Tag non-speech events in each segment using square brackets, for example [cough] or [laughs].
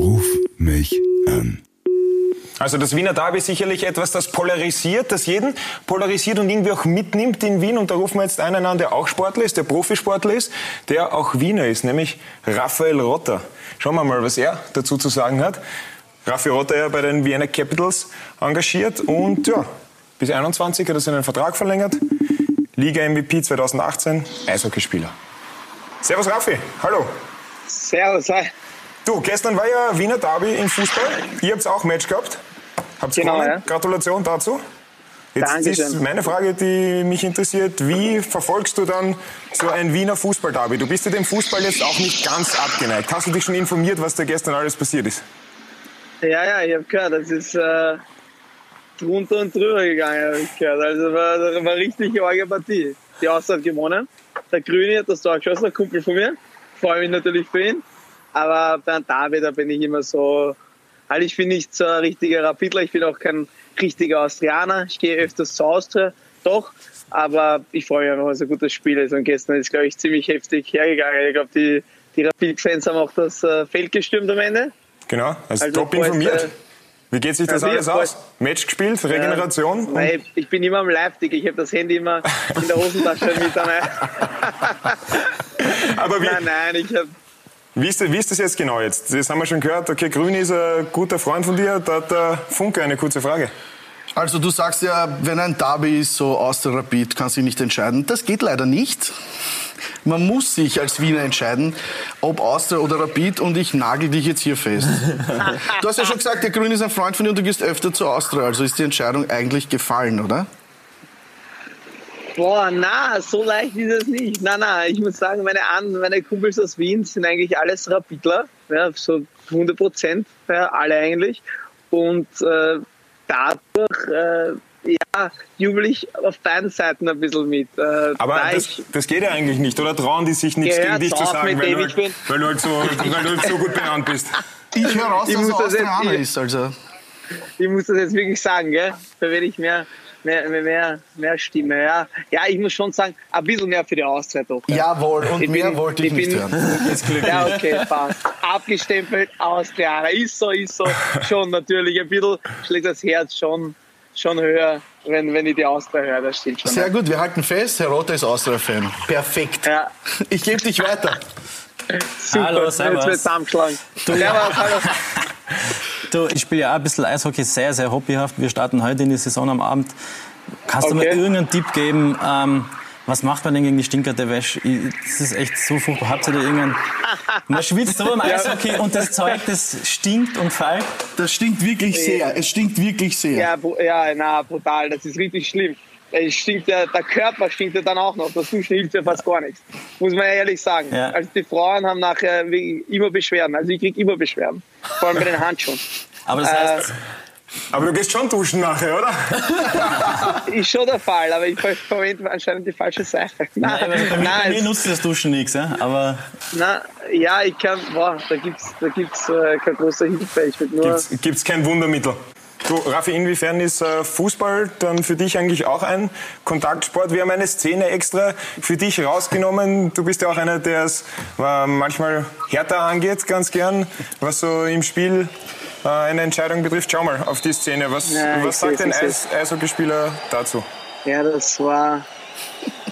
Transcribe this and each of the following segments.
Ruf mich an. Also das Wiener Derby ist sicherlich etwas, das polarisiert, das jeden polarisiert und irgendwie auch mitnimmt in Wien. Und da rufen wir jetzt einen an, der auch Sportler ist, der Profisportler ist, der auch Wiener ist, nämlich Raphael Rotter. Schauen wir mal, was er dazu zu sagen hat. Raphael Rotter ja bei den Vienna Capitals engagiert und ja, bis 21 hat er seinen Vertrag verlängert. Liga MVP 2018, Eishockeyspieler. Servus Raffi, hallo. Servus, hi. Du, gestern war ja Wiener Derby im Fußball. Ihr habt auch Match gehabt. Habt Genau, gewonnen. ja. Gratulation dazu. Jetzt Dankeschön. ist meine Frage, die mich interessiert. Wie verfolgst du dann so ein Wiener Fußball-Derby? Du bist ja dem Fußball jetzt auch nicht ganz abgeneigt. Hast du dich schon informiert, was da gestern alles passiert ist? Ja, ja, ich habe gehört, das ist äh, drunter und drüber gegangen, habe ich gehört. Also war, war richtig arge Partie. Die Austria hat gewonnen. Der Grüne hat das Tor geschossen, ein Kumpel von mir. Freue mich natürlich für ihn. Aber beim Derby, da bin ich immer so, halt ich bin nicht so ein richtiger Rapidler, ich bin auch kein richtiger Austrianer. Ich gehe öfters zur Austria, doch. Aber ich freue mich einfach, weil es ein gutes Spiel ist. Und gestern ist, glaube ich, ziemlich heftig hergegangen. Ich glaube, die, die Rapid-Fans haben auch das äh, Feld gestürmt am Ende. Genau, also, Also top informiert. äh, Wie geht sich das ja, alles aus? Match gespielt, Regeneration? und- Nein, ich bin immer am Live-Tick. Ich habe das Handy immer in der Hosentasche mit dabei. [laughs] Aber wie, Nein, nein, ich habe wie, ist, wie ist das jetzt genau jetzt? Das haben wir schon gehört. Okay, Grün ist ein guter Freund von dir. Da hat der Funke eine kurze Frage. Also du sagst ja, wenn ein Derby ist, so aus der Rapid, kann sich nicht entscheiden. Das geht leider nicht. Man muss sich als Wiener entscheiden, ob Austria oder Rapid und ich nagel dich jetzt hier fest. [laughs] Du hast ja schon gesagt, der Grün ist ein Freund von dir und du gehst öfter zu Austria, also ist die Entscheidung eigentlich gefallen, oder? Boah, na, so leicht ist es nicht. Na, na, ich muss sagen, meine, An meine Kumpels aus Wien sind eigentlich alles Rapidler, ja, so 100 Prozent, ja, alle eigentlich. Und äh, dadurch, äh, ja, jubel ich auf beiden Seiten ein bisschen mit. Äh, Aber da das, ich, das geht ja eigentlich nicht. Oder trauen die sich nichts gegen dich zu sagen, mit weil du, ich bin. halt, weil, du halt so, weil du halt so gut benannt bist? Ich höre raus, Ich dass muss er das ich- ist, also. ich muss das jetzt wirklich sagen, gell? Da werde ich mehr, mehr, mehr, mehr, mehr Stimme, ja. Ja, ich muss schon sagen, ein bisschen mehr für die Austria doch. ja. Jawohl, und Ich mehr bin- wollte ich, ich nicht bin- hören. Ja, okay, passt. Abgestempelt, Austrianer. Ist so, ist so. Schon natürlich. Ein bisschen schlägt das Herz schon, schon höher, wenn, wenn ich die Austria höre. Das stimmt schon. Sehr gut, wir halten fest, Herr Rotter ist Austria-Fan. Perfekt. Ja, Ich gebe dich weiter. super. Hallo, Jetzt servus. wird zusammengeschlagen. Du, Servus, hallo. [laughs] Du, ich spiele ja auch ein bisschen Eishockey, sehr, sehr hobbyhaft. Wir starten heute in die Saison am Abend. Kannst du mir Okay. irgendeinen Tipp geben, ähm, was macht man denn gegen die stinkerte Wäsche? Ich- Das ist echt so furchtbar. Habt ihr da irgendeinen... Man schwitzt so beim Eishockey und das Zeug, das stinkt und fällt. Das stinkt wirklich sehr. Es stinkt wirklich sehr. Ja, ja, na, brutal. Das ist richtig schlimm. Es stinkt ja, der Körper stinkt ja dann auch noch. Das Duschen hilft ja fast gar nichts. Muss man ja ehrlich sagen. Ja. Also die Frauen haben nachher immer Beschwerden. Also ich krieg immer Beschwerden. Vor allem bei den Handschuhen. Aber das heißt, Aber du gehst schon duschen nachher, oder? [laughs] Ist schon der Fall, aber ich ver- verwende anscheinend die falsche Seife. nein, bei, bei, mir- bei mir nein, nutzt das Duschen nichts. Ja? Aber na, ja, ich kann, boah, da gibt's, da gibt's äh, keine große Hilfe. Ich würde nur, Gibt es kein Wundermittel. Du, Raffi, inwiefern ist äh, Fußball dann für dich eigentlich auch ein Kontaktsport? Wir haben eine Szene extra für dich rausgenommen. Du bist ja auch einer, der es äh, manchmal härter angeht, ganz gern, was so im Spiel äh, eine Entscheidung betrifft. Schau mal auf die Szene. Was, Ja, was sagt ein. Eis Eishockeyspieler dazu? ja, das war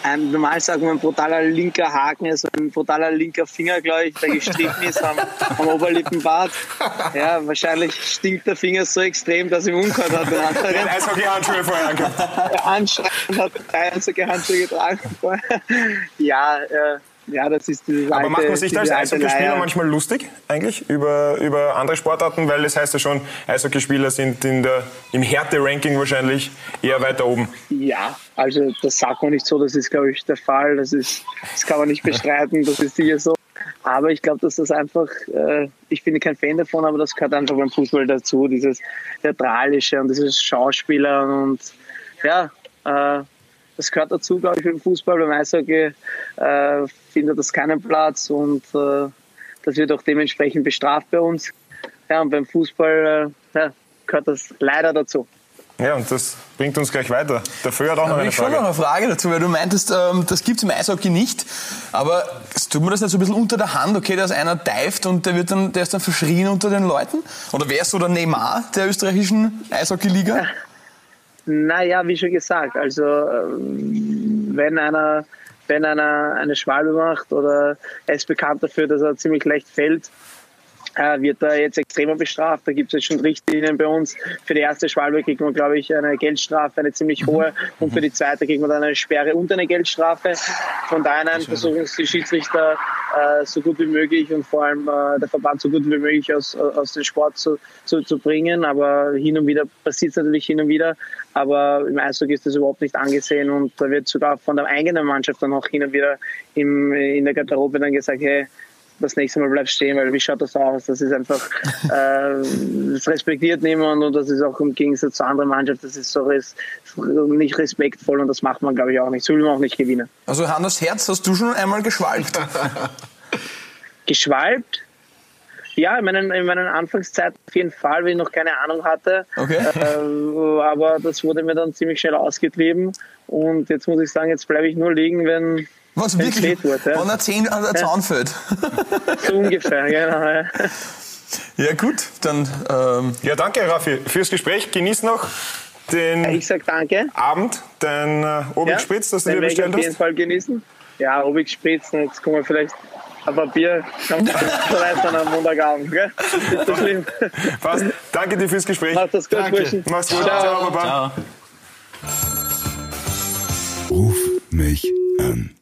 ein, normal sagt man ein brutaler linker Haken, also ein brutaler linker Finger, glaube ich, der gestrichen ist am, am Oberlippenbart. Ja, wahrscheinlich stinkt der Finger so extrem, dass ihm umgehört hat. Den anderen. Eishockey-Handschuhe vorher angehabt. Anscheinend hat drei einzige Handschuhe getragen. ja, äh, ja, das ist dieses Aber alte, macht man sich da als diese Eishockeyspieler manchmal lustig eigentlich über, über andere Sportarten? Weil es heißt ja schon, Eishockeyspieler sind in der, im Härte-Ranking wahrscheinlich eher weiter oben. Ja, also das sagt man nicht so, das ist, glaube ich, der Fall. Das, ist, das kann man nicht bestreiten, das ist sicher so. Aber ich glaube, dass das einfach, äh, ich bin kein Fan davon, aber das gehört einfach beim Fußball dazu, dieses Theatralische und dieses Schauspieler und ja, äh, das gehört dazu, glaube ich, beim Fußball. Beim Eishockey äh, findet das keinen Platz und äh, das wird auch dementsprechend bestraft bei uns. Ja, und beim Fußball äh, ja, gehört das leider dazu. Ja, und das bringt uns gleich weiter. Der Föhr hat auch Da noch habe eine ich schon noch Frage. eine Frage dazu, weil du meintest, ähm, das gibt's im Eishockey nicht. Aber tut man das nicht so ein bisschen unter der Hand? Okay, da ist einer dived und der, wird dann, der ist dann verschrien unter den Leuten? Oder wer ist so der Neymar der österreichischen Eishockey-Liga? [laughs] Naja, wie schon gesagt, also ähm, wenn einer, wenn einer eine Schwalbe macht oder er ist bekannt dafür, dass er ziemlich leicht fällt, äh, wird er jetzt extremer bestraft. Da gibt es jetzt schon Richtlinien bei uns. Für die erste Schwalbe kriegt man, glaube ich, eine Geldstrafe, eine ziemlich hohe. Und für die zweite kriegt man dann eine Sperre und eine Geldstrafe. Von daher versuchen es die Schiedsrichter äh, so gut wie möglich und vor allem äh, der Verband so gut wie möglich aus, aus dem Sport zu, zu, zu bringen. Aber hin und wieder passiert es natürlich hin und wieder. Aber im Eishockey ist das überhaupt nicht angesehen und da wird sogar von der eigenen Mannschaft dann auch hin und wieder im, in der Garderobe dann gesagt, hey, das nächste Mal bleib stehen, weil wie schaut das aus? Das ist einfach, [laughs] äh, das respektiert niemand und das ist auch im Gegensatz zu anderen Mannschaften, das ist so res, nicht respektvoll und das macht man, glaube ich, auch nicht. So will man auch nicht gewinnen. Also Hannes Herz, hast du schon einmal geschwalbt? [laughs] Geschwalbt? Ja, in meinen, in meinen Anfangszeiten auf jeden Fall, weil ich noch keine Ahnung hatte. Okay. Äh, aber das wurde mir dann ziemlich schnell ausgetrieben und jetzt muss ich sagen, jetzt bleibe ich nur liegen, wenn Was wenn's wirklich? wehtut, ja. Wenn er zehn an der Zaun fällt. so ungefähr, [laughs] genau. Ja. Ja gut, dann ähm, Ja, danke, Raffi, fürs Gespräch. Genieß noch den Ich sag danke. Abend, dein äh, Obig Spritz, das du den dir bestellt auf jeden hast. Fall genießen. Ja, Rubik Spritzen, jetzt kommen wir vielleicht ein paar Bier. Vielleicht dann am Montagabend, gell? Ist so schlimm. Passt. Danke dir fürs Gespräch. Macht das gut, Burschen. Mach's gut. Ciao. Ciao, Baba. Ciao. Ruf mich an.